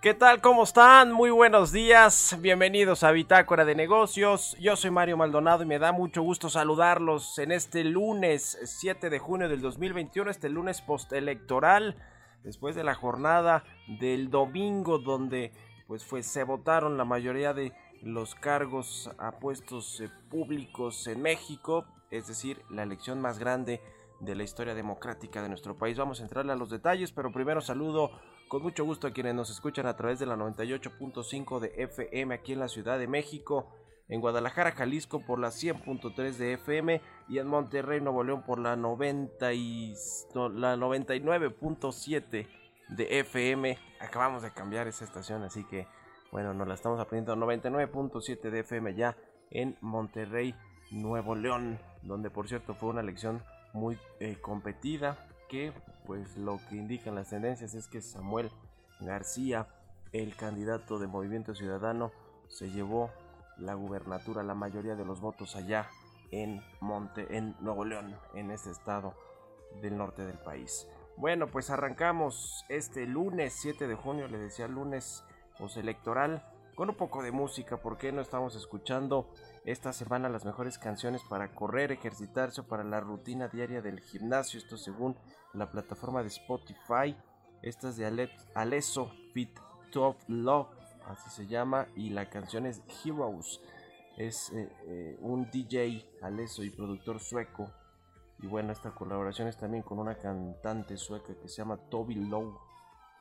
¿Qué tal? ¿Cómo están? Muy buenos días. Bienvenidos a Bitácora de Negocios. Yo soy Mario Maldonado y me da mucho gusto saludarlos en este lunes 7 de junio del 2021, este lunes postelectoral, después de la jornada del domingo donde pues fue, se votaron la mayoría de los cargos a puestos eh, públicos en México, es decir, la elección más grande de la historia democrática de nuestro país. Vamos a entrarle a los detalles, pero primero saludo con mucho gusto a quienes nos escuchan a través de la 98.5 de FM aquí en la Ciudad de México, en Guadalajara, Jalisco por la 100.3 de FM y en Monterrey, Nuevo León por la, 90 y, no, la 99.7 de FM. Acabamos de cambiar esa estación, así que bueno, nos la estamos aprendiendo 99.7 de FM ya en Monterrey, Nuevo León, donde por cierto fue una elección muy eh, competida que pues lo que indican las tendencias es que Samuel García, el candidato de Movimiento Ciudadano, se llevó la gubernatura, la mayoría de los votos allá en Monte, en Nuevo León, en ese estado del norte del país. Bueno, pues arrancamos este lunes 7 de junio, le decía lunes postelectoral, con un poco de música, porque no estamos escuchando esta semana las mejores canciones para correr, ejercitarse o para la rutina diaria del gimnasio? Esto según la plataforma de Spotify. Esta es de Ale- Alesso Fit Top Love, así se llama, y la canción es Heroes. Es eh, eh, un DJ Alesso y productor sueco. Y bueno, esta colaboración es también con una cantante sueca que se llama Toby Lowe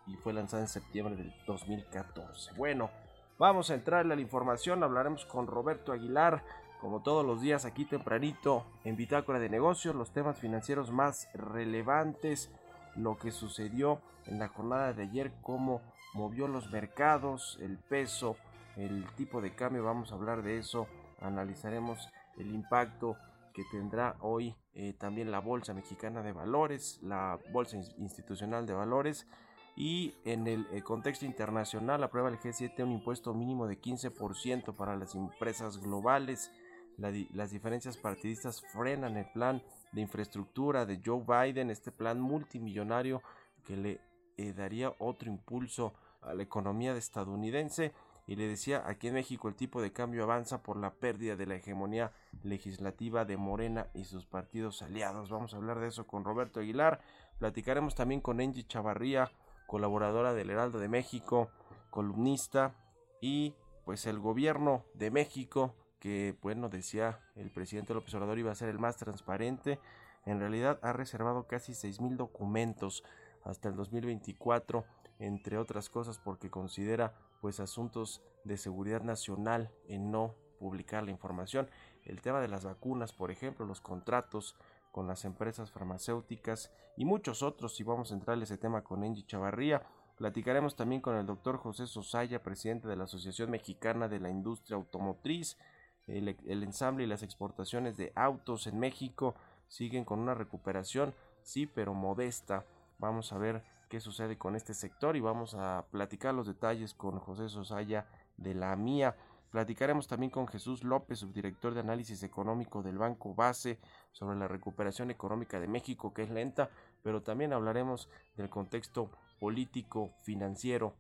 y fue lanzada en septiembre del 2014. Bueno, vamos a entrarle a la información, hablaremos con Roberto Aguilar, como todos los días aquí tempranito en Bitácora de Negocios, los temas financieros más relevantes, lo que sucedió en la jornada de ayer, cómo movió los mercados, el peso, el tipo de cambio, vamos a hablar de eso, analizaremos el impacto que tendrá hoy eh, también la Bolsa Mexicana de Valores, la Bolsa Ins- Institucional de Valores y en el eh, contexto internacional aprueba el G7 un impuesto mínimo de 15% para las empresas globales. Las diferencias partidistas frenan el plan de infraestructura de Joe Biden, este plan multimillonario que le eh, daría otro impulso a la economía estadounidense. Y le decía, aquí en México el tipo de cambio avanza por la pérdida de la hegemonía legislativa de Morena y sus partidos aliados. Vamos a hablar de eso con Roberto Aguilar. Platicaremos también con Angie Chavarría, colaboradora del Heraldo de México, columnista y pues el gobierno de México que bueno decía el presidente López Obrador iba a ser el más transparente en realidad ha reservado casi seis mil documentos hasta el 2024 entre otras cosas porque considera pues asuntos de seguridad nacional en no publicar la información el tema de las vacunas, por ejemplo, los contratos con las empresas farmacéuticas y muchos otros. Y vamos a entrar a ese tema con Angie Chavarría. Platicaremos también con el doctor José Sosaya, presidente de la Asociación Mexicana de la Industria Automotriz. El, ensamble y las exportaciones de autos en México siguen con una recuperación, sí, pero modesta. Vamos a ver qué sucede con este sector y vamos a platicar los detalles con José Sosaya de la MIA. Platicaremos también con Jesús López, subdirector de análisis económico del Banco Base, sobre la recuperación económica de México, que es lenta, pero también hablaremos del contexto político, financiero,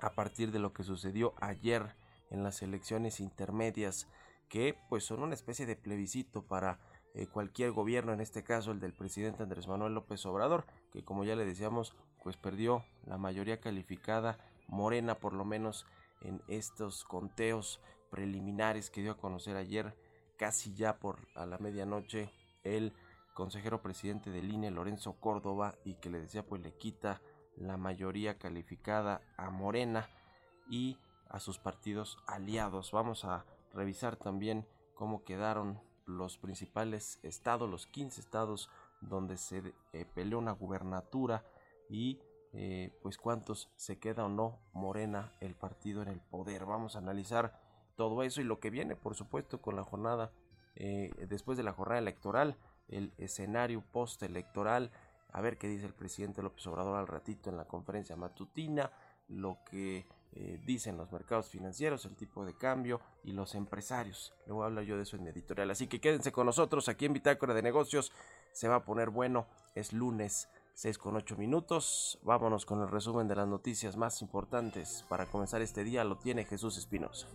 a partir de lo que sucedió ayer en las elecciones intermedias, que pues son una especie de plebiscito para eh, cualquier gobierno, en este caso el del presidente Andrés Manuel López Obrador, que como ya le decíamos, pues perdió la mayoría calificada, morena por lo menos en estos conteos preliminares que dio a conocer ayer, casi ya por a la medianoche, el consejero presidente del INE, Lorenzo Córdoba, y que le decía pues le quita la mayoría calificada a Morena y a sus partidos aliados. Vamos a revisar también cómo quedaron los principales estados, los 15 estados donde se eh, peleó una gubernatura y eh, pues cuántos se queda o no Morena el partido en el poder. Vamos a analizar todo eso y lo que viene, por supuesto, con la jornada, eh, después de la jornada electoral, el escenario postelectoral, a ver qué dice el presidente López Obrador al ratito en la conferencia matutina, lo que eh, dicen los mercados financieros, el tipo de cambio y los empresarios. Luego hablo yo de eso en mi editorial. Así que quédense con nosotros aquí en Bitácora de Negocios. Se va a poner bueno. Es lunes 6 con 8 minutos. Vámonos con el resumen de las noticias más importantes. Para comenzar este día lo tiene Jesús Espinosa.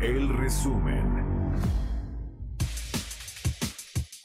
El resumen.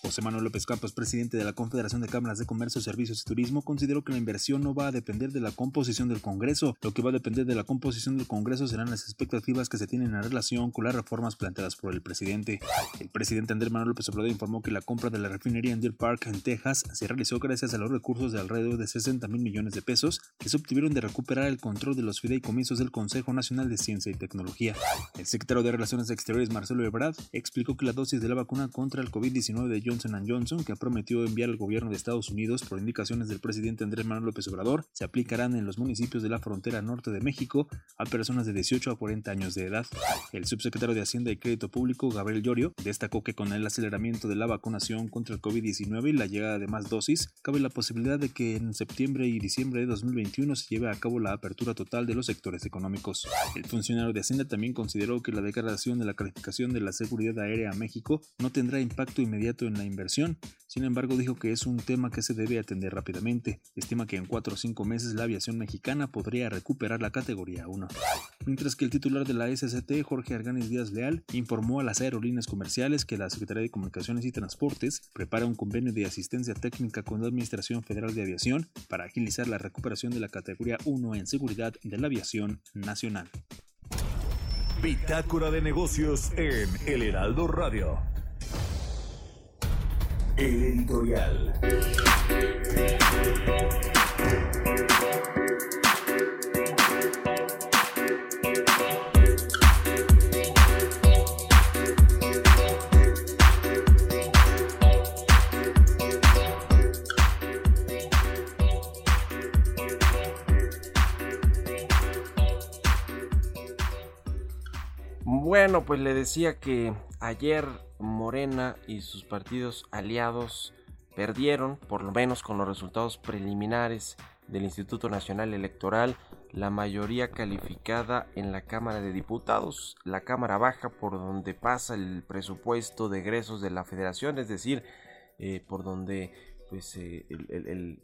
José Manuel López Campos, presidente de la Confederación de Cámaras de Comercio, Servicios y Turismo, consideró que la inversión no va a depender de la composición del Congreso. Lo que va a depender de la composición del Congreso serán las expectativas que se tienen en relación con las reformas planteadas por el presidente. El presidente Andrés Manuel López Obrador informó que la compra de la refinería en Deer Park, en Texas, se realizó gracias a los recursos de alrededor de 60 mil millones de pesos que se obtuvieron de recuperar el control de los fideicomisos del Consejo Nacional de Ciencia y Tecnología. El secretario de Relaciones Exteriores, Marcelo Ebrard, explicó que la dosis de la vacuna contra el COVID-19 de Johnson Johnson, que prometió enviar al gobierno de Estados Unidos por indicaciones del presidente Andrés Manuel López Obrador, se aplicarán en los municipios de la frontera norte de México a personas de 18 a 40 años de edad. El subsecretario de Hacienda y Crédito Público, Gabriel Llorio, destacó que con el aceleramiento de la vacunación contra el COVID-19 y la llegada de más dosis, cabe la posibilidad de que en septiembre y diciembre de 2021 se lleve a cabo la apertura total de los sectores económicos. El funcionario de Hacienda también consideró que la declaración de la calificación de la seguridad aérea a México no tendrá impacto inmediato en la inversión, sin embargo, dijo que es un tema que se debe atender rápidamente. Estima que en 4 o 5 meses la aviación mexicana podría recuperar la categoría 1. Mientras que el titular de la SCT, Jorge Arganis Díaz Leal, informó a las aerolíneas comerciales que la Secretaría de Comunicaciones y Transportes prepara un convenio de asistencia técnica con la Administración Federal de Aviación para agilizar la recuperación de la categoría 1 en seguridad de la aviación nacional. Bitácora de negocios en El Heraldo Radio. El editorial. Bueno, pues le decía que ayer Morena y sus partidos aliados perdieron, por lo menos con los resultados preliminares del Instituto Nacional Electoral, la mayoría calificada en la Cámara de Diputados, la Cámara Baja por donde pasa el presupuesto de egresos de la Federación, es decir, eh, por donde pues eh,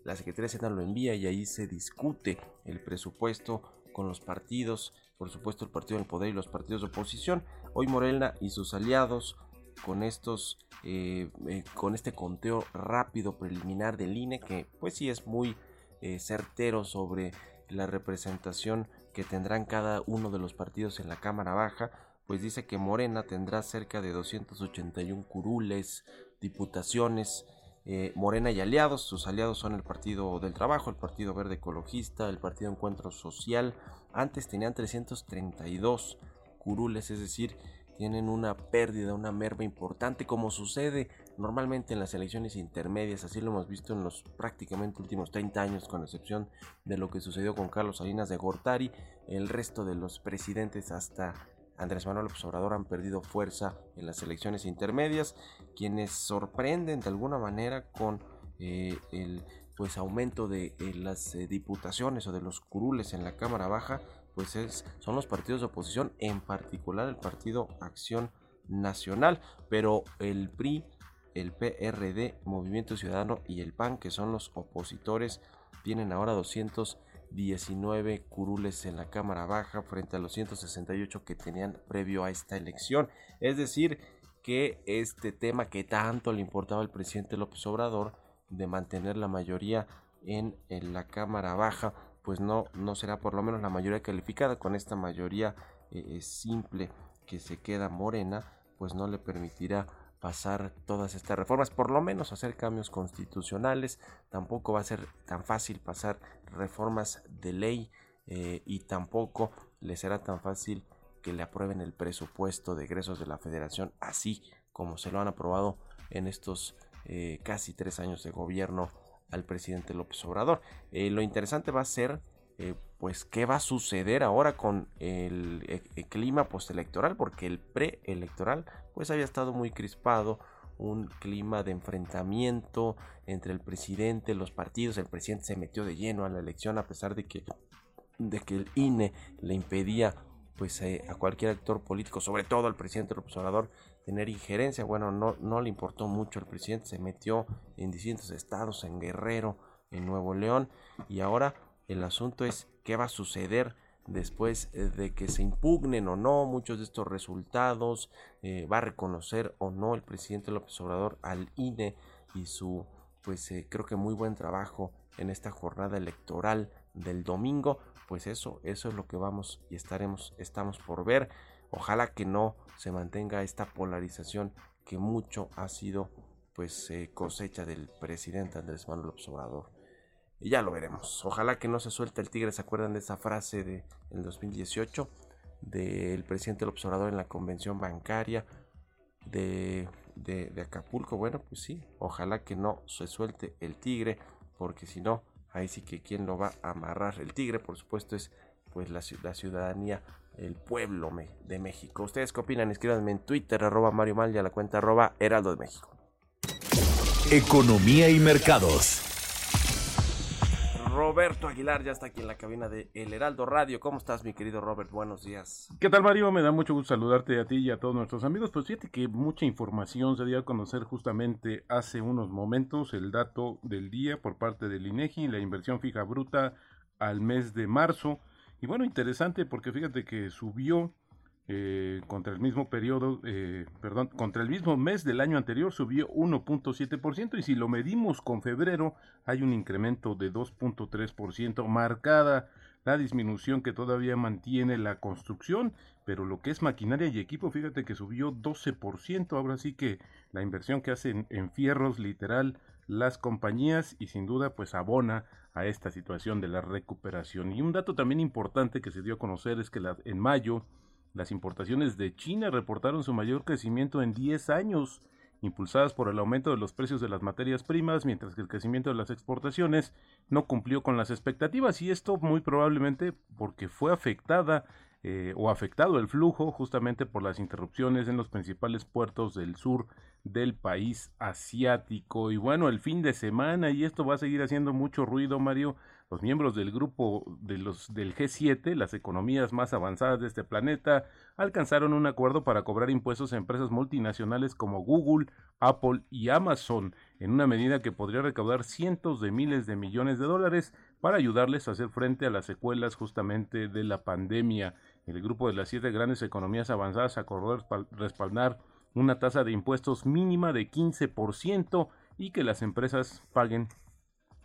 la Secretaría de lo envía y ahí se discute el presupuesto con los partidos, por supuesto el partido del poder y los partidos de oposición. Hoy Morena y sus aliados con estos, eh, eh, con este conteo rápido preliminar del INE, que pues sí es muy eh, certero sobre la representación que tendrán cada uno de los partidos en la Cámara Baja, pues dice que Morena tendrá cerca de 281 curules, diputaciones, eh, Morena y aliados. Sus aliados son el Partido del Trabajo, el Partido Verde Ecologista, el Partido Encuentro Social. Antes tenían 332 curules, es decir, tienen una pérdida, una merma importante, como sucede normalmente en las elecciones intermedias. Así lo hemos visto en los prácticamente últimos 30 años, con excepción de lo que sucedió con Carlos Salinas de Gortari. El resto de los presidentes hasta Andrés Manuel Obrador han perdido fuerza en las elecciones intermedias, quienes sorprenden de alguna manera con eh, el pues aumento de eh, las eh, diputaciones o de los curules en la Cámara Baja, pues es, son los partidos de oposición, en particular el Partido Acción Nacional, pero el PRI, el PRD, Movimiento Ciudadano y el PAN, que son los opositores, tienen ahora 219 curules en la Cámara Baja frente a los 168 que tenían previo a esta elección. Es decir, que este tema que tanto le importaba al presidente López Obrador de mantener la mayoría en, la Cámara Baja, pues no, no será por lo menos la mayoría calificada con esta mayoría eh, simple que se queda morena, pues no le permitirá pasar todas estas reformas, por lo menos hacer cambios constitucionales, tampoco va a ser tan fácil pasar reformas de ley eh, y tampoco le será tan fácil que le aprueben el presupuesto de egresos de la federación así como se lo han aprobado en estos eh, casi tres años de gobierno al presidente López Obrador. Eh, lo interesante va a ser eh, pues qué va a suceder ahora con el, e- el clima postelectoral, porque el preelectoral pues había estado muy crispado, un clima de enfrentamiento entre el presidente, los partidos, el presidente se metió de lleno a la elección a pesar de que, de que el INE le impedía pues eh, a cualquier actor político, sobre todo al presidente López tener injerencia. Bueno, no, no le importó mucho al presidente, se metió en distintos estados, en Guerrero, en Nuevo León, y ahora el asunto es qué va a suceder después eh, de que se impugnen o no muchos de estos resultados, eh, va a reconocer o no el presidente López Obrador al INE y su, pues eh, creo que muy buen trabajo en esta jornada electoral del domingo, pues eso, eso es lo que vamos y estaremos, estamos por ver. Ojalá que no se mantenga esta polarización que mucho ha sido pues eh, cosecha del presidente Andrés Manuel López Obrador. Y ya lo veremos. Ojalá que no se suelte el tigre. ¿Se acuerdan de esa frase de el 2018 del presidente López Obrador en la convención bancaria de, de, de Acapulco? Bueno, pues sí. Ojalá que no se suelte el tigre, porque si no, ahí sí que quien lo va a amarrar. El tigre, por supuesto, es pues la, la ciudadanía, el pueblo de México. ¿Ustedes qué opinan? Escríbanme en Twitter, arroba Mario Mal a la cuenta arroba Heraldo de México. Economía y mercados. Roberto Aguilar ya está aquí en la cabina de El Heraldo Radio. ¿Cómo estás, mi querido Robert? Buenos días. ¿Qué tal Mario? Me da mucho gusto saludarte a ti y a todos nuestros amigos. Pues fíjate que mucha información se dio a conocer justamente hace unos momentos el dato del día por parte del INEGI, la inversión fija bruta al mes de marzo. Y bueno, interesante porque fíjate que subió eh, contra el mismo periodo, eh, perdón, contra el mismo mes del año anterior subió 1.7% y si lo medimos con febrero hay un incremento de 2.3%, marcada la disminución que todavía mantiene la construcción, pero lo que es maquinaria y equipo, fíjate que subió 12%, ahora sí que la inversión que hacen en fierros literal las compañías y sin duda pues abona a esta situación de la recuperación. Y un dato también importante que se dio a conocer es que en mayo las importaciones de China reportaron su mayor crecimiento en 10 años, impulsadas por el aumento de los precios de las materias primas, mientras que el crecimiento de las exportaciones no cumplió con las expectativas y esto muy probablemente porque fue afectada eh, o afectado el flujo justamente por las interrupciones en los principales puertos del sur del país asiático. Y bueno, el fin de semana, y esto va a seguir haciendo mucho ruido, Mario, los miembros del grupo de los, del G7, las economías más avanzadas de este planeta, alcanzaron un acuerdo para cobrar impuestos a empresas multinacionales como Google, Apple y Amazon, en una medida que podría recaudar cientos de miles de millones de dólares para ayudarles a hacer frente a las secuelas justamente de la pandemia. El grupo de las siete grandes economías avanzadas acordó respal- respaldar una tasa de impuestos mínima de 15% y que las empresas paguen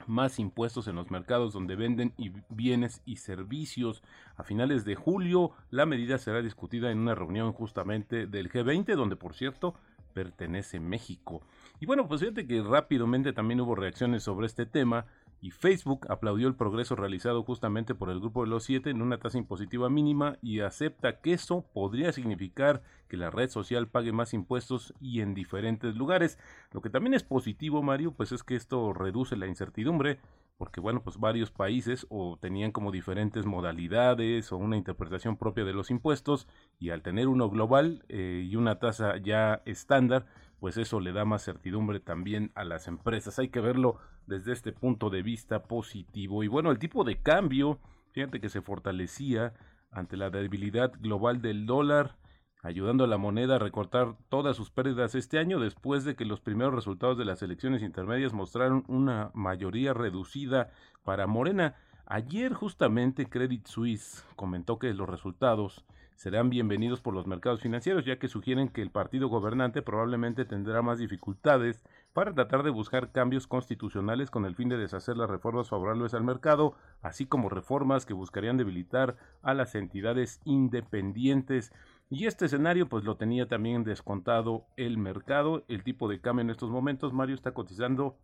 más impuestos en los mercados donde venden bienes y servicios. A finales de julio, la medida será discutida en una reunión justamente del G20, donde por cierto pertenece México. Y bueno, pues fíjate que rápidamente también hubo reacciones sobre este tema y Facebook aplaudió el progreso realizado justamente por el grupo de los siete en una tasa impositiva mínima y acepta que eso podría significar que la red social pague más impuestos y en diferentes lugares. Lo que también es positivo, Mario, pues es que esto reduce la incertidumbre porque bueno, pues varios países o tenían como diferentes modalidades o una interpretación propia de los impuestos y al tener uno global eh, y una tasa ya estándar, pues eso le da más certidumbre también a las empresas. Hay que verlo desde este punto de vista positivo. Y bueno, el tipo de cambio, fíjate que se fortalecía ante la debilidad global del dólar, ayudando a la moneda a recortar todas sus pérdidas este año después de que los primeros resultados de las elecciones intermedias mostraron una mayoría reducida para Morena. Ayer justamente Credit Suisse comentó que los resultados serán bienvenidos por los mercados financieros, ya que sugieren que el partido gobernante probablemente tendrá más dificultades para tratar de buscar cambios constitucionales con el fin de deshacer las reformas favorables al mercado, así como reformas que buscarían debilitar a las entidades independientes. Y este escenario pues lo tenía también descontado el mercado. El tipo de cambio en estos momentos, Mario, está cotizando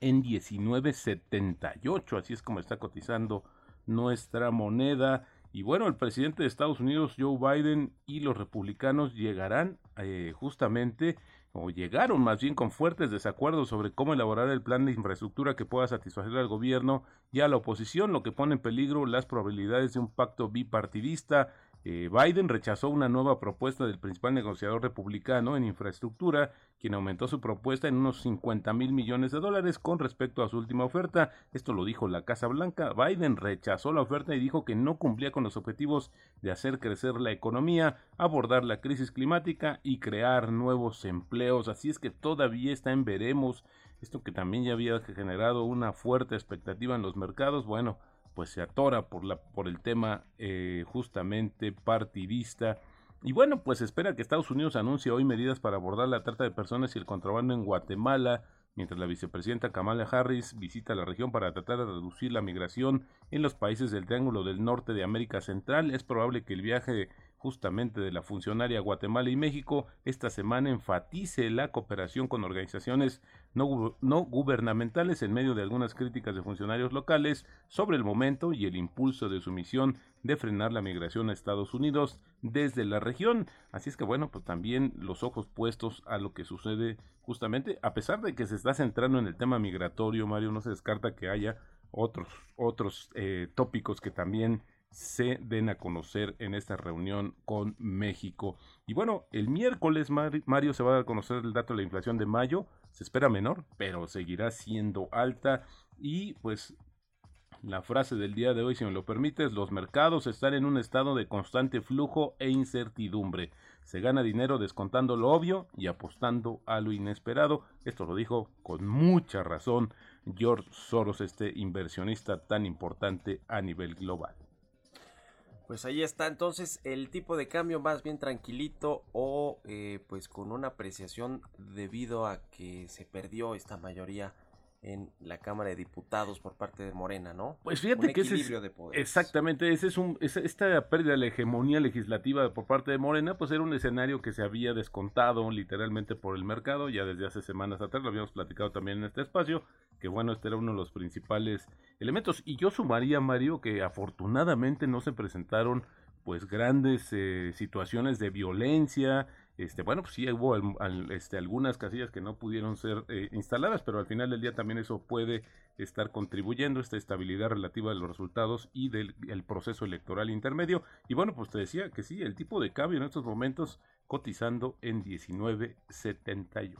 en 19.78, así es como está cotizando nuestra moneda. Y bueno, el presidente de Estados Unidos, Joe Biden, y los republicanos llegarán eh, justamente, o llegaron más bien con fuertes desacuerdos sobre cómo elaborar el plan de infraestructura que pueda satisfacer al gobierno y a la oposición, lo que pone en peligro las probabilidades de un pacto bipartidista. Eh, Biden rechazó una nueva propuesta del principal negociador republicano en infraestructura, quien aumentó su propuesta en unos 50 mil millones de dólares con respecto a su última oferta. Esto lo dijo la Casa Blanca. Biden rechazó la oferta y dijo que no cumplía con los objetivos de hacer crecer la economía, abordar la crisis climática y crear nuevos empleos. Así es que todavía está en veremos. Esto que también ya había generado una fuerte expectativa en los mercados. Bueno, pues se atora por, la, por el tema eh, justamente partidista. Y bueno, pues espera que Estados Unidos anuncie hoy medidas para abordar la trata de personas y el contrabando en Guatemala, mientras la vicepresidenta Kamala Harris visita la región para tratar de reducir la migración en los países del Triángulo del Norte de América Central. Es probable que el viaje justamente de la funcionaria Guatemala y México esta semana enfatice la cooperación con organizaciones no, no, gubernamentales en medio de algunas críticas de funcionarios locales sobre el momento y el impulso de su misión de frenar la migración a Estados Unidos desde la región. Así es que bueno, pues también los ojos puestos a lo que sucede justamente, a pesar de que se está centrando en el tema migratorio, Mario, no se descarta que haya otros, otros eh, tópicos que también se den a conocer en esta reunión con México. Y bueno, el miércoles, Mario, se va a dar a conocer el dato de la inflación de mayo. Se espera menor, pero seguirá siendo alta. Y pues la frase del día de hoy, si me lo permites, los mercados están en un estado de constante flujo e incertidumbre. Se gana dinero descontando lo obvio y apostando a lo inesperado. Esto lo dijo con mucha razón George Soros, este inversionista tan importante a nivel global. Pues ahí está. Entonces el tipo de cambio más bien tranquilito o eh, pues con una apreciación debido a que se perdió esta mayoría en la Cámara de Diputados por parte de Morena, ¿no? Pues fíjate un que ese es, de poderes. exactamente, ese es un, esta pérdida de la hegemonía legislativa por parte de Morena, pues era un escenario que se había descontado literalmente por el mercado, ya desde hace semanas atrás, lo habíamos platicado también en este espacio, que bueno, este era uno de los principales elementos. Y yo sumaría, Mario, que afortunadamente no se presentaron pues grandes eh, situaciones de violencia. Este, bueno, pues sí hubo al- al- este, algunas casillas que no pudieron ser eh, instaladas, pero al final del día también eso puede estar contribuyendo esta estabilidad relativa de los resultados y del el proceso electoral intermedio. Y bueno, pues te decía que sí, el tipo de cambio en estos momentos cotizando en 19.78.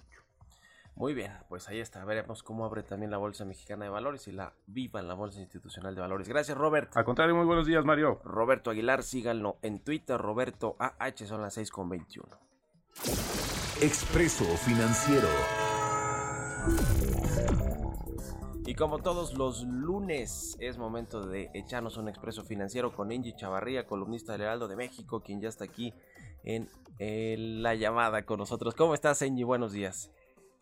Muy bien, pues ahí está. Veremos cómo abre también la Bolsa Mexicana de Valores y la viva en la Bolsa Institucional de Valores. Gracias, Robert. Al contrario, muy buenos días, Mario. Roberto Aguilar, síganlo en Twitter, Roberto AH, son las 6 con 21. Expreso Financiero. Y como todos los lunes, es momento de echarnos un expreso financiero con Angie Chavarría, columnista del Heraldo de México, quien ya está aquí en eh, la llamada con nosotros. ¿Cómo estás, Angie? Buenos días.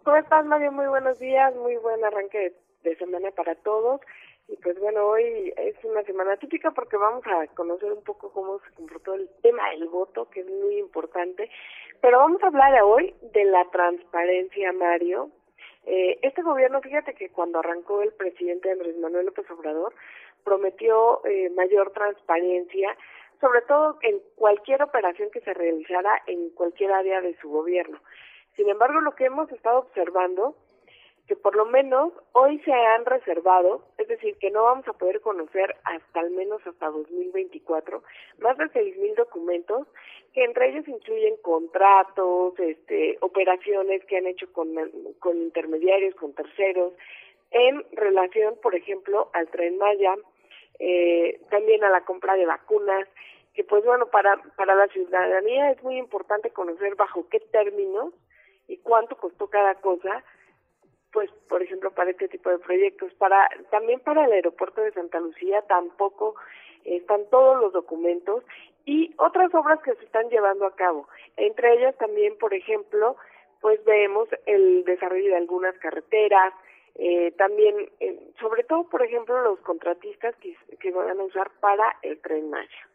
¿Cómo estás, Mario? Muy buenos días, muy buen arranque de, de semana para todos. Y pues bueno, hoy es una semana típica porque vamos a conocer un poco cómo se comportó el tema del voto, que es muy importante. Pero vamos a hablar hoy de la transparencia, Mario. Eh, este gobierno, fíjate que cuando arrancó el presidente Andrés Manuel López Obrador, prometió eh, mayor transparencia, sobre todo en cualquier operación que se realizara en cualquier área de su gobierno. Sin embargo, lo que hemos estado observando, que por lo menos hoy se han reservado, es decir, que no vamos a poder conocer hasta al menos hasta 2024, más de 6.000 documentos, que entre ellos incluyen contratos, este, operaciones que han hecho con, con intermediarios, con terceros, en relación, por ejemplo, al tren Maya, eh, también a la compra de vacunas, que pues bueno, para, para la ciudadanía es muy importante conocer bajo qué términos y cuánto costó cada cosa, pues por ejemplo para este tipo de proyectos. Para También para el aeropuerto de Santa Lucía tampoco están todos los documentos y otras obras que se están llevando a cabo. Entre ellas también, por ejemplo, pues vemos el desarrollo de algunas carreteras, eh, también, eh, sobre todo, por ejemplo, los contratistas que, que van a usar para el tren Maya.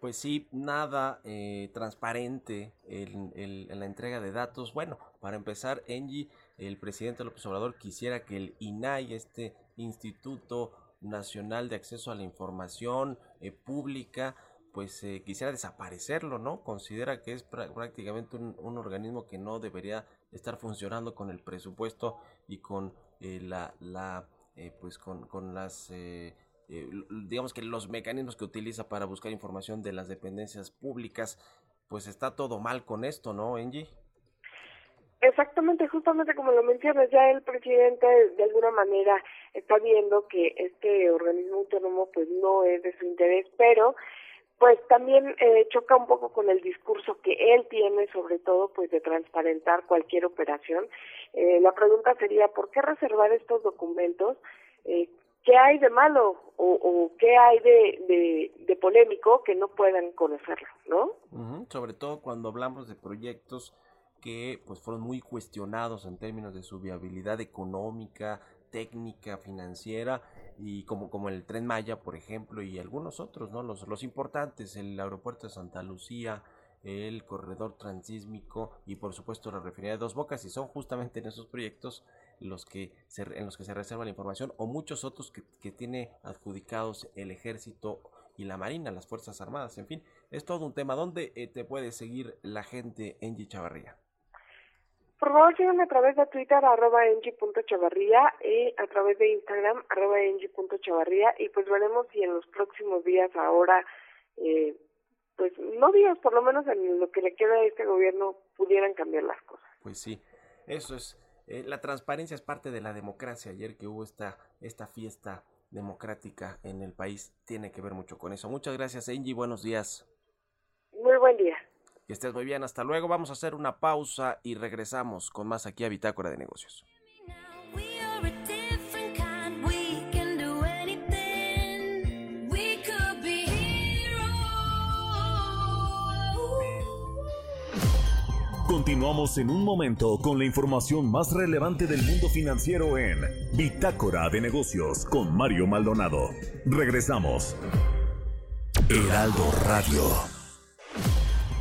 Pues sí, nada eh, transparente en, en- en la entrega de datos. Bueno, para empezar, Engie, el presidente López Obrador quisiera que el INAI, este Instituto Nacional de Acceso a la Información eh, Pública, pues eh, quisiera desaparecerlo, ¿no? Considera que es prá- prácticamente un, organismo que no debería estar funcionando con el presupuesto y con eh, la, la eh, pues con, con las eh, eh, digamos que los mecanismos que utiliza para buscar información de las dependencias públicas, pues está todo mal con esto, ¿no, Angie? Exactamente, justamente como lo mencionas, ya el presidente de alguna manera está viendo que este organismo autónomo pues no es de su interés, pero pues también eh, choca un poco con el discurso que él tiene, sobre todo pues de transparentar cualquier operación. Eh, la pregunta sería, ¿por qué reservar estos documentos? Eh, ¿Qué hay de malo o, o qué hay de, polémico que no puedan conocerlo, no? Sobre todo cuando hablamos de proyectos que pues fueron muy cuestionados en términos de su viabilidad económica, técnica, financiera y como, como el Tren Maya, por ejemplo, y algunos otros, ¿no? Los, los importantes, el aeropuerto de Santa Lucía, el corredor transísmico y por supuesto la refinería de Dos Bocas y son justamente en esos proyectos los que se, en los que se reserva la información o muchos otros que, que tiene adjudicados el ejército y la marina, las fuerzas armadas, en fin, es todo un tema. ¿Dónde eh, te puede seguir la gente en Chavarría? Por favor, síganme a través de Twitter, arroba engie.chavarría, y a través de Instagram, arroba engie.chavarría, y pues veremos si en los próximos días ahora, eh, pues no días, por lo menos en lo que le queda a este gobierno, pudieran cambiar las cosas. Pues sí, eso es. eh, la transparencia es parte de la democracia. Ayer que hubo esta, esta fiesta democrática en el país, tiene que ver mucho con eso. Muchas gracias, Angie. Buenos días. Muy buen día. Que estés muy bien. Hasta luego. Vamos a hacer una pausa y regresamos con más aquí a Bitácora de Negocios. Continuamos en un momento con la información más relevante del mundo financiero en Bitácora de Negocios con Mario Maldonado. Regresamos. Heraldo Radio.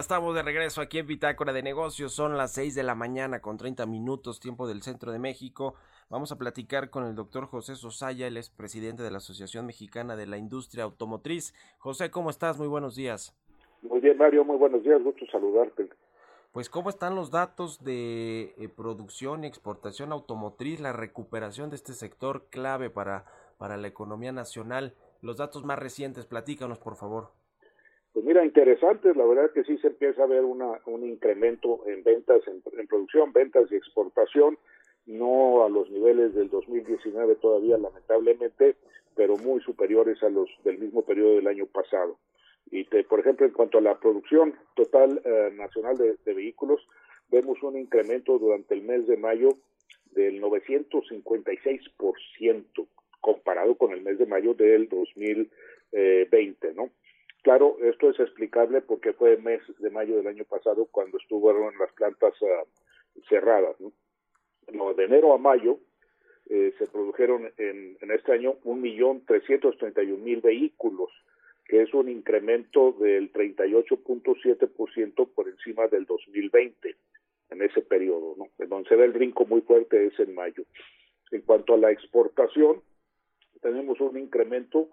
Ya estamos de regreso aquí en Bitácora de Negocios. Son las 6 de la mañana con 30 minutos, tiempo del centro de México. Vamos a platicar con el doctor José Sosaya, él es presidente de la Asociación Mexicana de la Industria Automotriz. José, ¿cómo estás? Muy buenos días. Muy bien, Mario, muy buenos días, gusto saludarte. Pues, ¿cómo están los datos de eh, producción y exportación automotriz, la recuperación de este sector clave para, para la economía nacional? Los datos más recientes, platícanos, por favor. Pues mira, interesante, la verdad que sí se empieza a ver una, un incremento en ventas, en, producción, ventas y exportación, no a los niveles del 2019 todavía lamentablemente, pero muy superiores a los del mismo periodo del año pasado. Y te, por ejemplo, en cuanto a la producción total eh, nacional de, de vehículos, vemos un incremento durante el mes de mayo del 956% comparado con el mes de mayo del 2020, ¿no? Claro, esto es explicable porque fue mes de mayo del año pasado cuando estuvieron las plantas uh, cerradas, ¿no? De enero a mayo eh, se produjeron en, este año un millón trescientos treinta y un mil vehículos, que es un incremento del 38.7% por encima del 2020 en ese periodo, ¿no? En donde se da el brinco muy fuerte es en mayo. En cuanto a la exportación, tenemos un incremento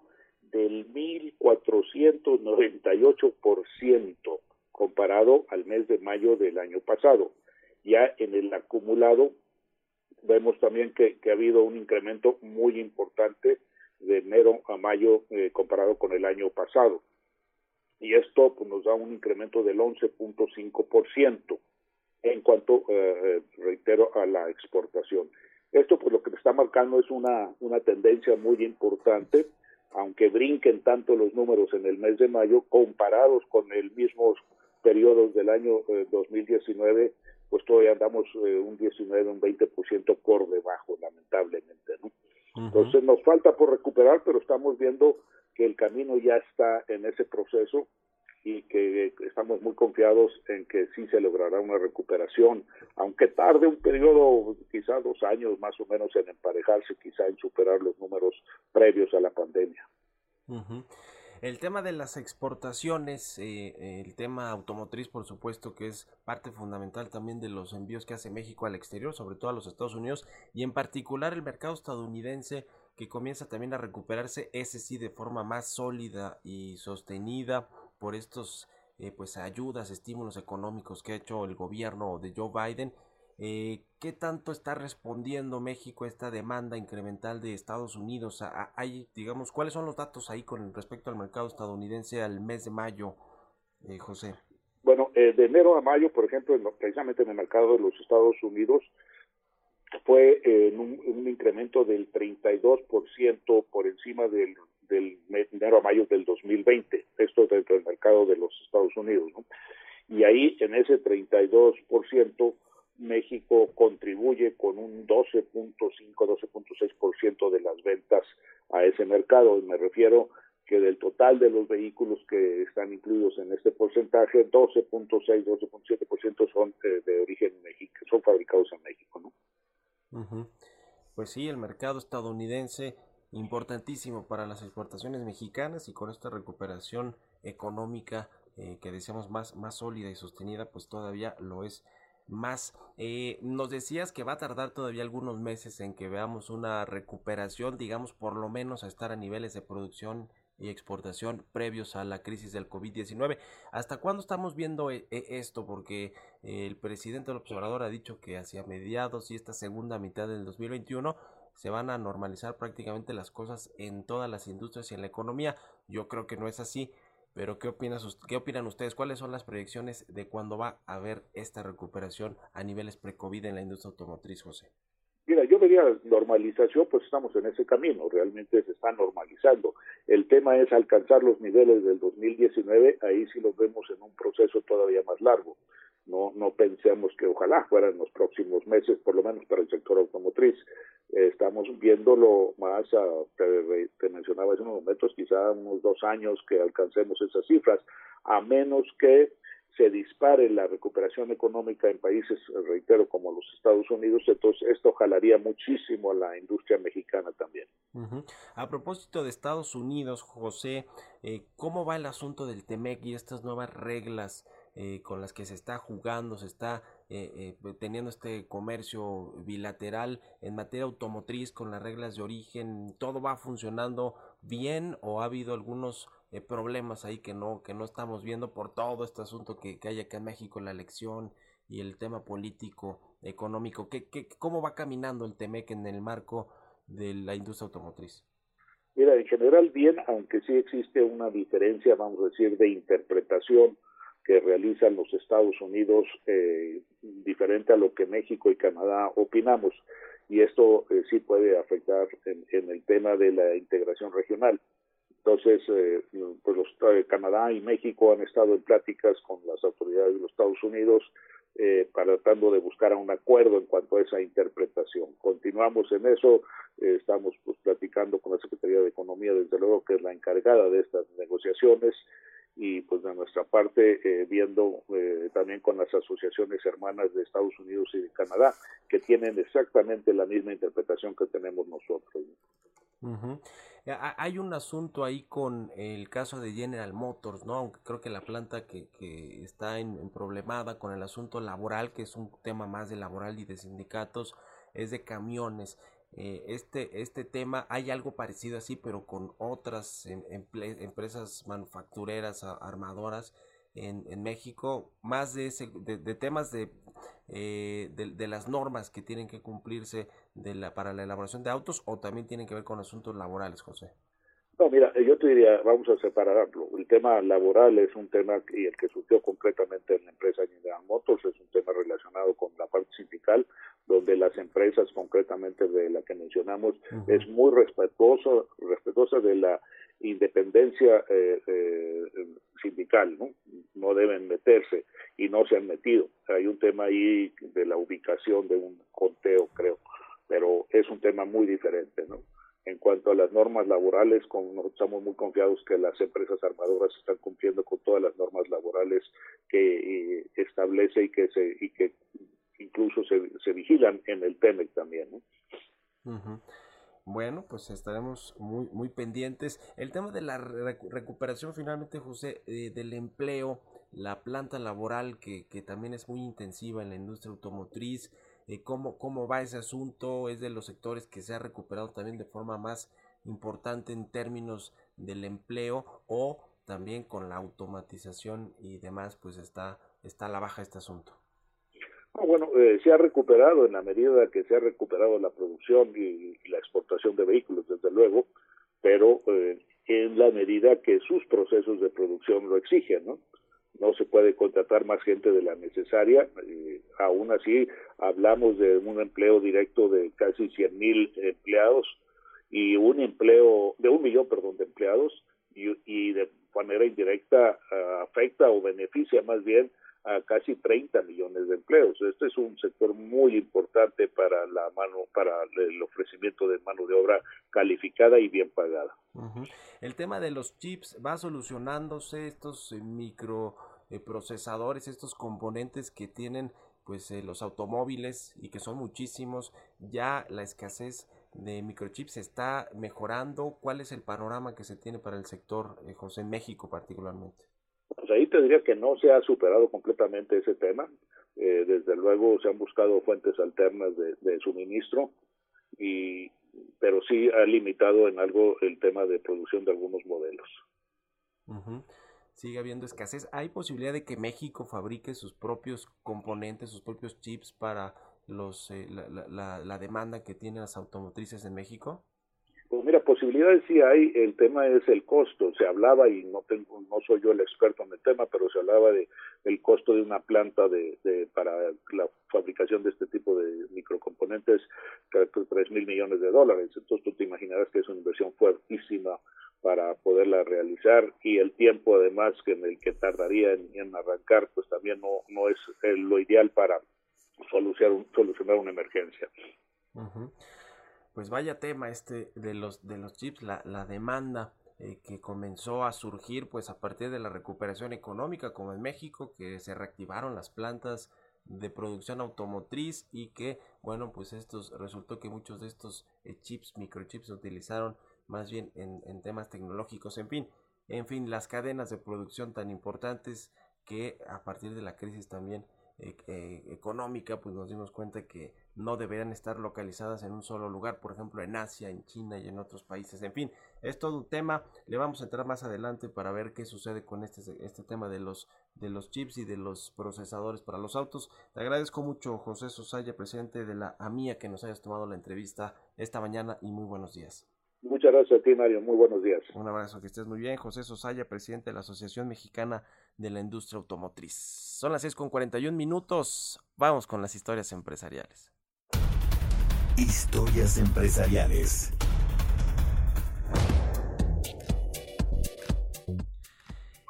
del 1.498% comparado al mes de mayo del año pasado. Ya en el acumulado vemos también que, ha habido un incremento muy importante de enero a mayo eh, comparado con el año pasado. Y esto pues, nos da un incremento del 11.5% en cuanto, eh, reitero, a la exportación. Esto pues lo que está marcando es una, una tendencia muy importante, aunque brinquen tanto los números en el mes de mayo, comparados con el mismo periodo del año eh, 2019, pues todavía andamos eh, un 19, un 20% por debajo, lamentablemente, ¿no? Uh -huh. Entonces nos falta por recuperar, pero estamos viendo que el camino ya está en ese proceso y que estamos muy confiados en que sí se logrará una recuperación, aunque tarde un periodo, quizá dos años más o menos en emparejarse, quizá en superar los números previos a la pandemia. Uh -huh. El tema de las exportaciones, eh, el tema automotriz, por supuesto, que es parte fundamental también de los envíos que hace México al exterior, sobre todo a los Estados Unidos, y en particular el mercado estadounidense, que comienza también a recuperarse, ese sí, de forma más sólida y sostenida por estos eh, pues ayudas, estímulos económicos que ha hecho el gobierno de Joe Biden. Eh, ¿Qué tanto está respondiendo México a esta demanda incremental de Estados Unidos? Hay, digamos, ¿cuáles son los datos ahí con respecto al mercado estadounidense al mes de mayo, eh, José? Bueno, eh, de enero a mayo, por ejemplo, en, precisamente en el mercado de los Estados Unidos, fue eh, en un, incremento del 32% por encima del, del enero a mayo del 2020, esto dentro del mercado de los Estados Unidos, ¿no? Y ahí, en ese 32%, México contribuye con un 12.5, 12.6% de las ventas a ese mercado. Y me refiero que del total de los vehículos que están incluidos en este porcentaje, 12.6, 12.7% son eh, de origen mexicano, son fabricados en México, ¿no? Uh. Pues sí, el mercado estadounidense importantísimo para las exportaciones mexicanas y con esta recuperación económica eh, que decíamos más, más sólida y sostenida, pues todavía lo es más. Eh, nos decías que va a tardar todavía algunos meses en que veamos una recuperación, digamos, por lo menos a estar a niveles de producción y exportación previos a la crisis del COVID-19. ¿Hasta cuándo estamos viendo e e esto? Porque el presidente del observador ha dicho que hacia mediados y esta segunda mitad del 2021 se van a normalizar prácticamente las cosas en todas las industrias y en la economía. Yo creo que no es así. Pero ¿qué, opinas, ¿qué opinan ustedes? ¿Cuáles son las proyecciones de cuándo va a haber esta recuperación a niveles pre-COVID en la industria automotriz, José? Mira, yo vería normalización, pues estamos en ese camino, realmente se está normalizando. El tema es alcanzar los niveles del 2019, ahí sí los vemos en un proceso todavía más largo. No, no pensemos que ojalá fueran los próximos meses, por lo menos para el sector automotriz. Estamos viéndolo más, te, te mencionaba hace unos momentos, quizá unos dos años que alcancemos esas cifras, a menos que se dispare la recuperación económica en países, reitero, como los Estados Unidos, entonces esto jalaría muchísimo a la industria mexicana también. A propósito de Estados Unidos, José, eh, ¿cómo va el asunto del TEMEC y estas nuevas reglas eh, con las que se está jugando, se está eh, eh, teniendo este comercio bilateral en materia automotriz con las reglas de origen? ¿Todo va funcionando bien o ha habido algunos eh, problemas ahí que no, que no estamos viendo por todo este asunto que, que hay acá en México, la elección y el tema político, económico. ¿Qué, qué, ¿Cómo va caminando el TEMEC en el marco de la industria automotriz? Mira, en general bien, aunque sí existe una diferencia, vamos a decir, de interpretación que realizan los Estados Unidos eh, diferente a lo que México y Canadá opinamos. Y esto eh, sí puede afectar en, el tema de la integración regional. Entonces, eh, pues los, eh, Canadá y México han estado en pláticas con las autoridades de los Estados Unidos eh, tratando de buscar un acuerdo en cuanto a esa interpretación. Continuamos en eso, estamos pues platicando con la Secretaría de Economía, desde luego que es la encargada de estas negociaciones y pues de nuestra parte eh, viendo eh, también con las asociaciones hermanas de Estados Unidos y de Canadá que tienen exactamente la misma interpretación que tenemos nosotros. Uh -huh. Hay un asunto ahí con el caso de General Motors, ¿no? Aunque creo que la planta que, que está en, en problemada con el asunto laboral, que es un tema más de laboral y de sindicatos, es de camiones. Eh, este, este tema hay algo parecido así, pero con otras em, empresas manufactureras, armadoras en, en México, más de, ese, de, temas de, eh, de, de, las normas que tienen que cumplirse de la, para la elaboración de autos o también tienen que ver con asuntos laborales, José. No, mira, yo te diría, vamos a separarlo. El tema laboral es un tema y el que surgió concretamente en la empresa General Motors es un tema relacionado con la parte sindical, donde las empresas, concretamente de la que mencionamos, uh -huh. es muy respetuoso, respetuosa de la independencia eh, eh, sindical, ¿no? No deben meterse y no se han metido. Hay un tema ahí de la ubicación de un conteo, creo, pero es un tema muy diferente, ¿no? En cuanto a las normas laborales, con, nosotros estamos muy confiados que las empresas armadoras están cumpliendo con todas las normas laborales que eh, establece y que se y que incluso se, vigilan en el TEMEC también. ¿no? Uh. Bueno, pues estaremos muy, muy pendientes. El tema de la recu recuperación finalmente, José, eh, del empleo, la planta laboral que, que, también es muy intensiva en la industria automotriz, eh, cómo, cómo va ese asunto, es de los sectores que se ha recuperado también de forma más importante en términos del empleo o también con la automatización y demás, pues está, está a la baja este asunto. No, bueno, eh, se ha recuperado en la medida que se ha recuperado la producción y, y la exportación de vehículos, desde luego, pero eh, en la medida que sus procesos de producción lo exigen, ¿no? No se puede contratar más gente de la necesaria, eh, aún así hablamos de un empleo directo de casi 100 mil empleados y un empleo, de un millón, perdón, de empleados y, de manera indirecta uh, afecta o beneficia más bien a casi 30 millones de empleos. Este es un sector muy importante para la mano, para el ofrecimiento de mano de obra calificada y bien pagada. El tema de los chips va solucionándose estos eh, microprocesadores, eh, estos componentes que tienen pues eh, los automóviles y que son muchísimos. Ya la escasez de microchips está mejorando. ¿Cuál es el panorama que se tiene para el sector, eh, José, en México particularmente? Pues ahí te diría que no se ha superado completamente ese tema. Eh, desde luego se han buscado fuentes alternas de, de, suministro, y, pero sí ha limitado en algo el tema de producción de algunos modelos. Uh -huh. Sigue habiendo escasez. ¿Hay posibilidad de que México fabrique sus propios componentes, sus propios chips para los eh, la, la, la demanda que tienen las automotrices en México? Pues mira, posibilidades sí hay, el tema es el costo. Se hablaba, y no tengo, no soy yo el experto en el tema, pero se hablaba de el costo de una planta de, de para la fabricación de este tipo de microcomponentes, tres mil millones de dólares. Entonces tú te imaginarás que es una inversión fuertísima para poderla realizar y el tiempo además que en el que tardaría en, arrancar, pues también no, no es lo ideal para solucionar, solucionar una emergencia. Uh pues vaya tema este de los de los chips, la, la demanda eh, que comenzó a surgir pues a partir de la recuperación económica como en México, que se reactivaron las plantas de producción automotriz y que bueno pues estos resultó que muchos de estos eh, chips, microchips se utilizaron más bien en, en temas tecnológicos, en fin, en fin, las cadenas de producción tan importantes que a partir de la crisis también eh, eh, económica, pues nos dimos cuenta que no deberían estar localizadas en un solo lugar, por ejemplo en Asia, en China y en otros países. En fin, es todo un tema. Le vamos a entrar más adelante para ver qué sucede con este, este tema de los, de los chips y de los procesadores para los autos. Te agradezco mucho, José Sosaya, presidente de la AMIA, que nos hayas tomado la entrevista esta mañana y muy buenos días. Muchas gracias a ti, Mario. Muy buenos días. Un abrazo, que estés muy bien. José Sosaya, presidente de la Asociación Mexicana de la Industria Automotriz. Son las 6 con 41 minutos. Vamos con las historias empresariales. Historias empresariales.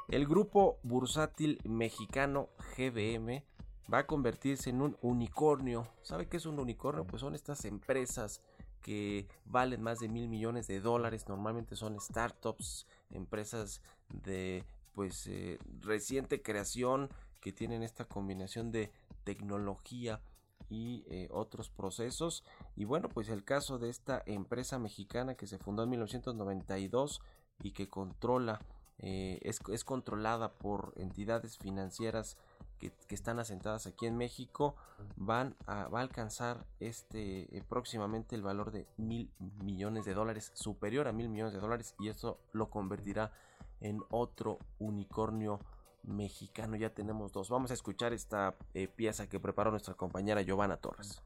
El grupo bursátil mexicano GBM va a convertirse en un unicornio. ¿Sabe qué es un unicornio? Pues son estas empresas que valen más de mil millones de dólares. Normalmente son startups, empresas de pues eh, reciente creación que tienen esta combinación de tecnología y eh, otros procesos. Y bueno, pues el caso de esta empresa mexicana que se fundó en 1992 y que controla, eh, es, es controlada por entidades financieras que, están asentadas aquí en México, van a, va a alcanzar este eh, próximamente el valor de mil millones de dólares, superior a mil millones de dólares, y eso lo convertirá en otro unicornio mexicano. Ya tenemos dos. Vamos a escuchar esta eh, pieza que preparó nuestra compañera Giovanna Torres.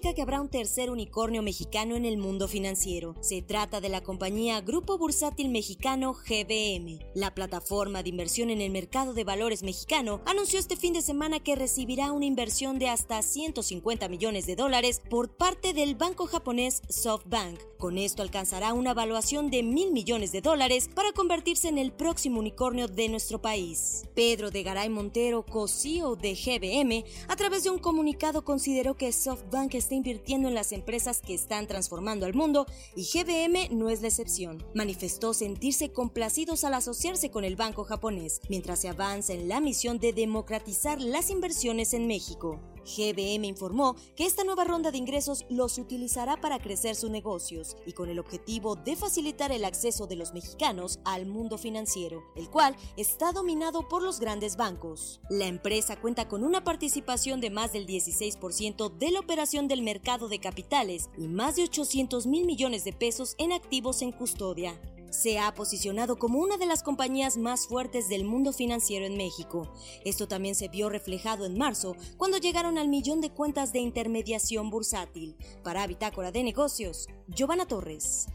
Indica que habrá un tercer unicornio mexicano en el mundo financiero. Se trata de la compañía Grupo Bursátil Mexicano GBM. La plataforma de inversión en el mercado de valores mexicano anunció este fin de semana que recibirá una inversión de hasta 150 millones de dólares por parte del banco japonés SoftBank. Con esto alcanzará una valuación de mil millones de dólares para convertirse en el próximo unicornio de nuestro país. Pedro de Garay Montero, co-CEO de GBM, a través de un comunicado consideró que SoftBank está invirtiendo en las empresas que están transformando al mundo y GBM no es la excepción. Manifestó sentirse complacidos al asociarse con el banco japonés, mientras se avanza en la misión de democratizar las inversiones en México. GBM informó que esta nueva ronda de ingresos los utilizará para crecer sus negocios y con el objetivo de facilitar el acceso de los mexicanos al mundo financiero, el cual está dominado por los grandes bancos. La empresa cuenta con una participación de más del 16% de la operación del mercado de capitales y más de 800 mil millones de pesos en activos en custodia se ha posicionado como una de las compañías más fuertes del mundo financiero en México. Esto también se vio reflejado en marzo, cuando llegaron al millón de cuentas de intermediación bursátil. Para Bitácora de Negocios, Giovanna Torres.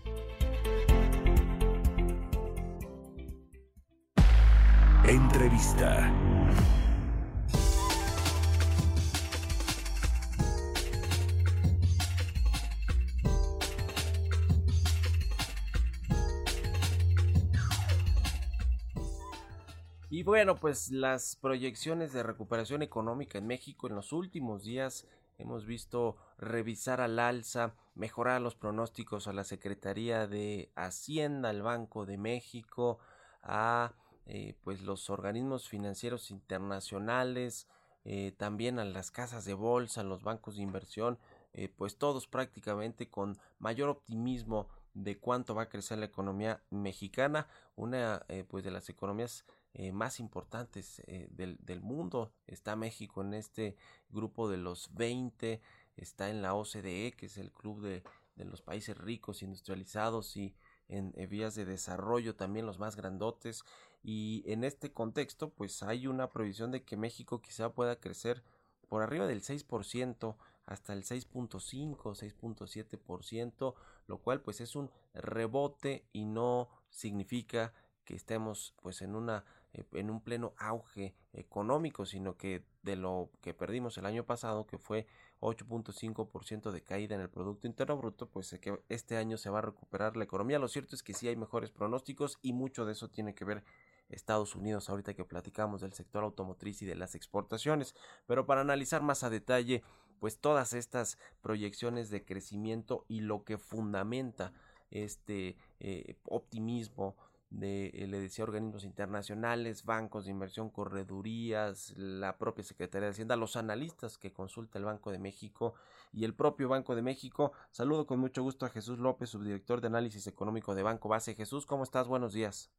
Entrevista. Y bueno, pues las proyecciones de recuperación económica en México en los últimos días hemos visto revisar al alza, mejorar los pronósticos a la Secretaría de Hacienda, al Banco de México, a eh, pues los organismos financieros internacionales, eh, también a las casas de bolsa, los bancos de inversión, eh, pues todos prácticamente con mayor optimismo de cuánto va a crecer la economía mexicana, una pues de las economías eh, más importantes eh, del, del, mundo. Está México en este grupo de los 20, está en la OCDE, que es el club de, de los países ricos, industrializados y en, vías de desarrollo también los más grandotes. Y en este contexto, pues hay una previsión de que México quizá pueda crecer por arriba del 6% hasta el 6.5, 6.7%, lo cual pues es un rebote y no significa que estemos pues en una en un pleno auge económico, sino que de lo que perdimos el año pasado, que fue 8.5% de caída en el Producto Interno Bruto, pues que este año se va a recuperar la economía. Lo cierto es que sí hay mejores pronósticos y mucho de eso tiene que ver Estados Unidos, ahorita que platicamos del sector automotriz y de las exportaciones. Pero para analizar más a detalle, pues todas estas proyecciones de crecimiento y lo que fundamenta este eh, optimismo de, eh, le decía, organismos internacionales, bancos de inversión, corredurías, la propia Secretaría de Hacienda, los analistas que consulta el Banco de México y el propio Banco de México. Saludo con mucho gusto a Jesús López, subdirector de análisis económico de Banco Base. Jesús, ¿cómo estás? Buenos días.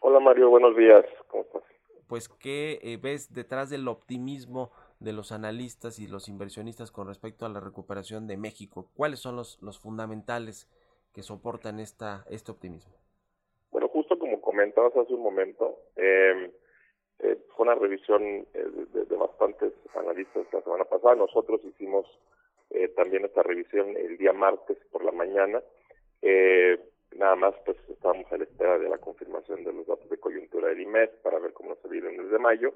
Hola Mario, buenos días. ¿Cómo estás? Pues, ¿qué eh, ves detrás del optimismo de los analistas y los inversionistas con respecto a la recuperación de México? ¿Cuáles son los, los fundamentales que soportan esta, este optimismo? Comentabas hace un momento, eh, eh, fue una revisión de, de, bastantes analistas la semana pasada. Nosotros hicimos eh, también esta revisión el día martes por la mañana. Eh, nada más pues estábamos a la espera de la confirmación de los datos de coyuntura del IMED para ver cómo se vive en el mes de mayo.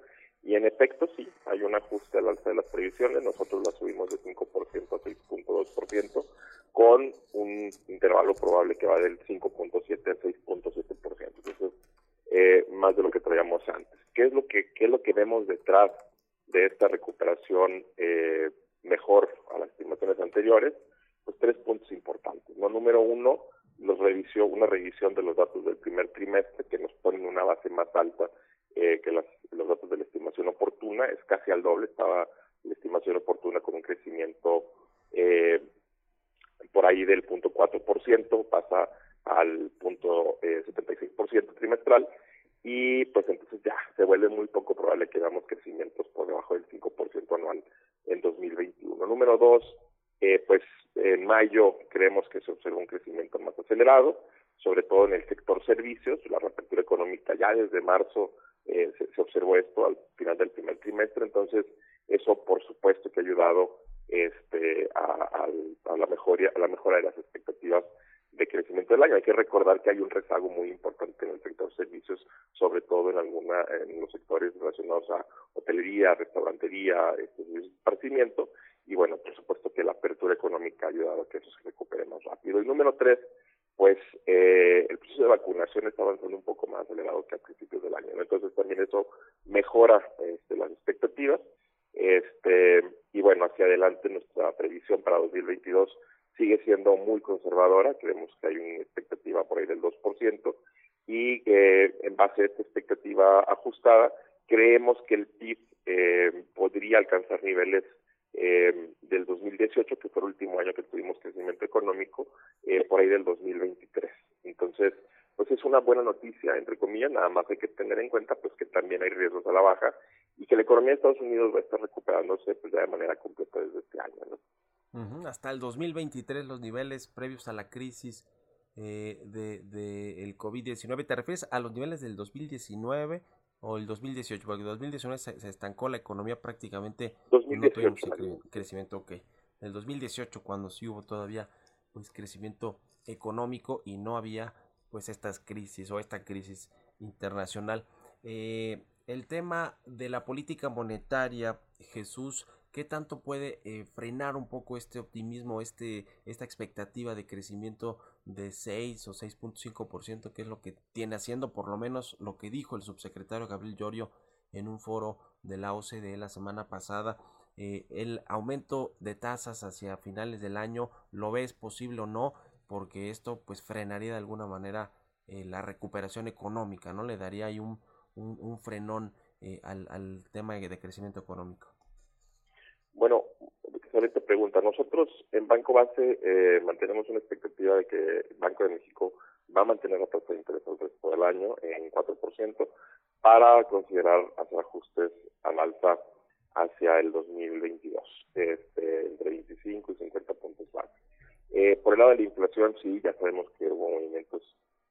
Y en efecto sí, hay un ajuste al alza de las previsiones. Nosotros las subimos de 5% a 6.2% con un intervalo probable que va del 5.7 al 6.7%. Entonces, eh, más de lo que traíamos antes. ¿Qué es lo que, qué es lo que vemos detrás de esta recuperación eh, mejor a las estimaciones anteriores? Pues tres puntos importantes. ¿no? Número uno, los una revisión de los datos del primer trimestre que nos ponen una base más alta eh, que las, los datos de la estimación oportuna, es casi al doble, estaba la estimación oportuna con un crecimiento eh, por ahí del punto 4%, pasa al punto eh, 76% trimestral y pues entonces ya se vuelve muy poco probable que veamos crecimientos por debajo del 5% anual en 2021. Número dos, eh, pues en mayo creemos que se observa un crecimiento más acelerado, sobre todo en el sector servicios, la reapertura económica ya desde marzo eh, se, se, observó esto al final del primer trimestre, entonces eso por supuesto que ha ayudado este a, la mejora a la mejora de las expectativas de crecimiento del año. Hay que recordar que hay un rezago muy importante en el sector servicios, sobre todo en alguna en los sectores relacionados a hotelería, restaurantería, este, esparcimiento, y bueno, por supuesto que la apertura económica ha ayudado a que eso se recupere más rápido. Y número tres, pues eh, el proceso de vacunación está avanzando un poco más acelerado que a principios del año. Entonces también eso mejora este, las expectativas. Este, y bueno, hacia adelante nuestra previsión para 2022 sigue siendo muy conservadora, creemos que hay una expectativa por ahí del 2%, y en base a esta expectativa ajustada, creemos que el PIB eh, podría alcanzar niveles eh, del 2018, que fue el último año que tuvimos crecimiento económico, eh, por ahí del 2023. Entonces, pues es una buena noticia, entre comillas, nada más hay que tener en cuenta pues que también hay riesgos a la baja y que la economía de Estados Unidos va a estar recuperándose pues ya de manera completa desde este año. ¿no? Uh -huh. Hasta el 2023 los niveles previos a la crisis eh, de, de el COVID-19, ¿te refieres a los niveles del 2019 o el 2018? Porque el 2019 se, se estancó la economía prácticamente 2018, no tuvimos cre crecimiento, ok. El 2018 cuando sí hubo todavía pues crecimiento económico y no había pues estas crisis o esta crisis internacional. Eh, el tema de la política monetaria, Jesús, ¿qué tanto puede eh, frenar un poco este optimismo, este, esta expectativa de crecimiento de 6 o 6.5%, que es lo que tiene haciendo, por lo menos lo que dijo el subsecretario Gabriel Llorio en un foro de la OCDE la semana pasada? Eh, el aumento de tasas hacia finales del año, ¿lo ves posible o no? porque esto pues frenaría de alguna manera eh, la recuperación económica, ¿no? Le daría ahí un, un, un frenón al, al, tema de crecimiento económico. Excelente pregunta. Nosotros en Banco Base eh, mantenemos una expectativa de que Banco de México va a mantener la tasa de interés el resto del año en 4% para considerar hacer ajustes al alza hacia el 2022, este, entre 25 y 50 puntos base. Eh, por el lado de la inflación, sí, ya sabemos que hubo movimientos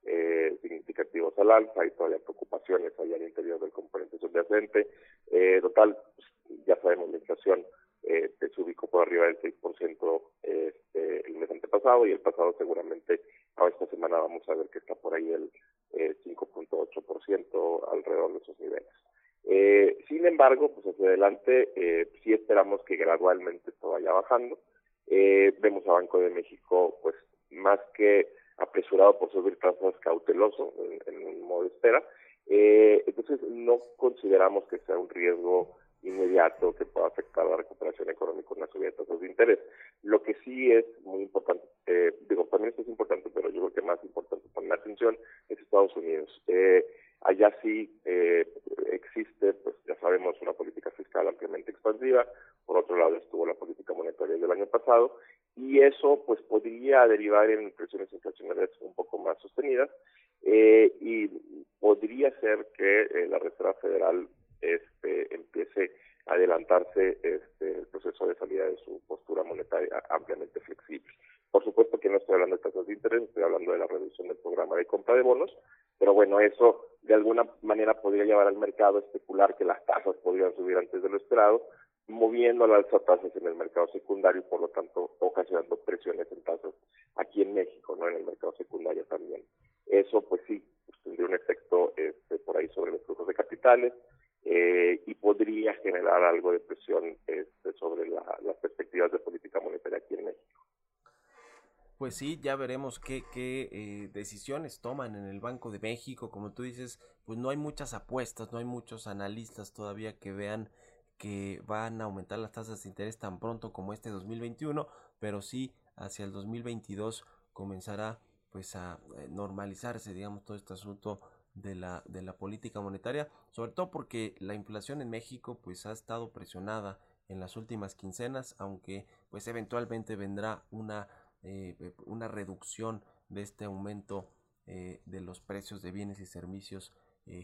eh, significativos al alza, hay todavía preocupaciones allá al interior del componente subyacente. Eh, total, pues, ya sabemos la inflación eh, se ubicó por arriba del 6% este, el mes antepasado y el pasado seguramente a esta semana vamos a ver que está por ahí el eh, 5.8% alrededor de esos niveles. Eh, sin embargo, pues hacia adelante eh, sí esperamos que gradualmente esto vaya bajando. Eh, vemos a Banco de México, pues, más que apresurado por subir tasas cauteloso en, en un modo de espera. Eh, entonces, no consideramos que sea un riesgo inmediato que pueda afectar la recuperación económica con una subida de tasas de interés. Lo que sí es muy importante, eh, digo, también esto es importante, pero yo creo que más importante poner atención es Estados Unidos. Eh, allá sí eh, existe, pues ya sabemos, una política fiscal ampliamente expansiva, por otro lado estuvo la política monetaria del año pasado, y eso pues podría derivar en presiones inflacionarias un poco más sostenidas, eh, y podría ser que eh, la Reserva Federal este, empiece a adelantarse este, el proceso de salida de su postura monetaria ampliamente flexible. Por supuesto que no estoy hablando de tasas de interés, estoy hablando de la reducción del programa de compra de bonos, pero bueno, eso de alguna manera podría llevar al mercado a especular que las tasas podrían subir antes de lo esperado, moviendo al alza tasas en el mercado secundario y por lo tanto ocasionando presiones en tasas aquí en México, no en el mercado secundario también. Eso pues sí, tendría un efecto este, por ahí sobre los flujos de capitales eh, y podría generar algo de presión este, sobre la- las perspectivas de política monetaria aquí en México. Pues sí, ya veremos qué, eh, decisiones toman en el Banco de México. Como tú dices, pues no hay muchas apuestas, no hay muchos analistas todavía que vean que van a aumentar las tasas de interés tan pronto como este 2021, pero sí hacia el 2022 comenzará pues a eh, normalizarse, digamos, todo este asunto de la, de la política monetaria, sobre todo porque la inflación en México pues ha estado presionada en las últimas quincenas, aunque pues eventualmente vendrá una eh, eh, una reducción de este aumento eh, de los precios de bienes y servicios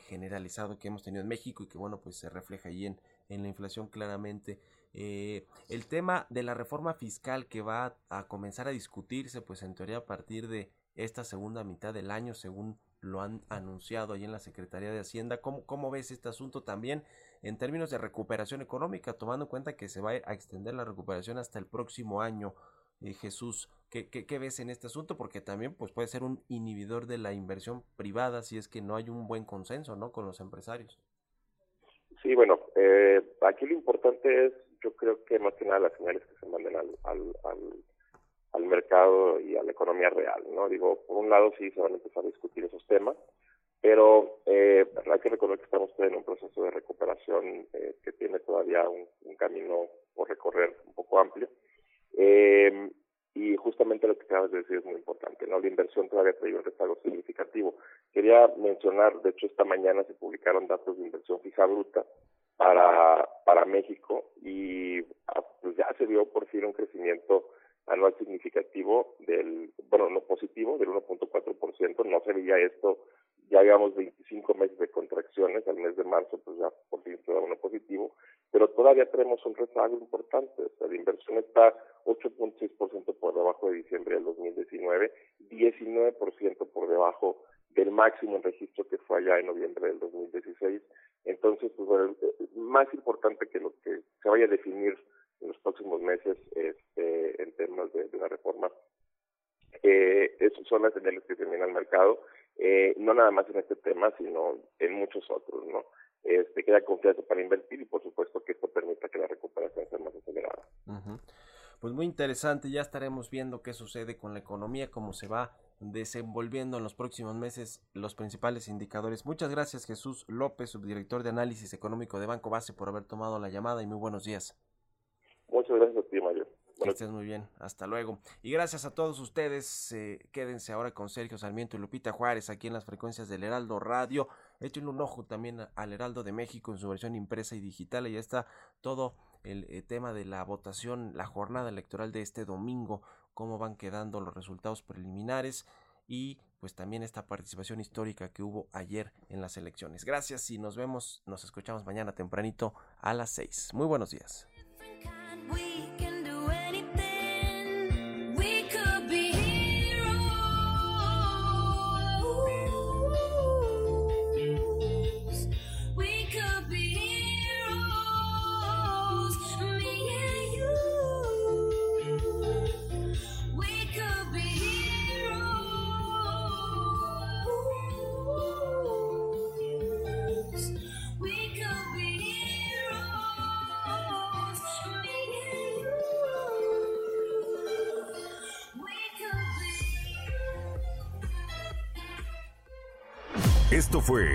generalizado que hemos tenido en México y que bueno pues se refleja ahí en, en la inflación claramente. El tema de la reforma fiscal que va a comenzar a discutirse pues en teoría a partir de esta segunda mitad del año según lo han anunciado ahí en la Secretaría de Hacienda ¿cómo, cómo ves este asunto también en términos de recuperación económica tomando en cuenta que se va a extender la recuperación hasta el próximo año eh, Jesús, ¿qué, qué, ves en este asunto? Porque también pues, puede ser un inhibidor de la inversión privada si es que no hay un buen consenso ¿no? con los empresarios. Sí, bueno, eh, aquí lo importante es, yo creo que más que nada las señales que se manden al, al, al, al mercado y a la economía real, ¿no? Digo, por un lado sí se van a empezar a discutir esos temas, pero eh, hay que recordar que estamos en un proceso de recuperación eh, que tiene todavía un, camino por recorrer un poco amplio. Eh, y justamente lo que acabas de decir es muy importante, ¿no? La inversión todavía trae un rezago significativo. Quería mencionar, de hecho, esta mañana se publicaron datos de inversión fija bruta para, para México y ah, pues ya se vio por fin un crecimiento anual significativo del, bueno, no positivo, del 1.4%. No se veía esto, ya llevamos 25 meses de contracciones, al mes de marzo pues ya por fin se da uno positivo, pero todavía tenemos un rezago importante. O sea, la inversión está 8.6% por debajo de diciembre del 2019, 19% por debajo del máximo en registro que fue allá en noviembre del 2016. Entonces, pues bueno, eh, más importante que lo que se vaya a definir en los próximos meses este, en temas de, de la reforma, eh, son las señales que se al mercado, eh, no nada más en este tema, sino en muchos otros, ¿no? Este, queda confianza para invertir y por supuesto que esto permita que la recuperación sea más acelerada. Pues muy interesante, ya estaremos viendo qué sucede con la economía, cómo se va desenvolviendo en los próximos meses los principales indicadores. Muchas gracias Jesús López, subdirector de análisis económico de Banco Base, por haber tomado la llamada y muy buenos días. Muchas gracias a ti. Que estés muy bien, hasta luego. Y gracias a todos ustedes, eh, quédense ahora con Sergio Sarmiento y Lupita Juárez aquí en las frecuencias del Heraldo Radio. Echen un ojo también al Heraldo de México en su versión impresa y digital. Ya está todo el eh, tema de la votación, la jornada electoral de este domingo, cómo van quedando los resultados preliminares y pues también esta participación histórica que hubo ayer en las elecciones. Gracias y nos vemos, nos escuchamos mañana tempranito a las 6. Muy buenos días.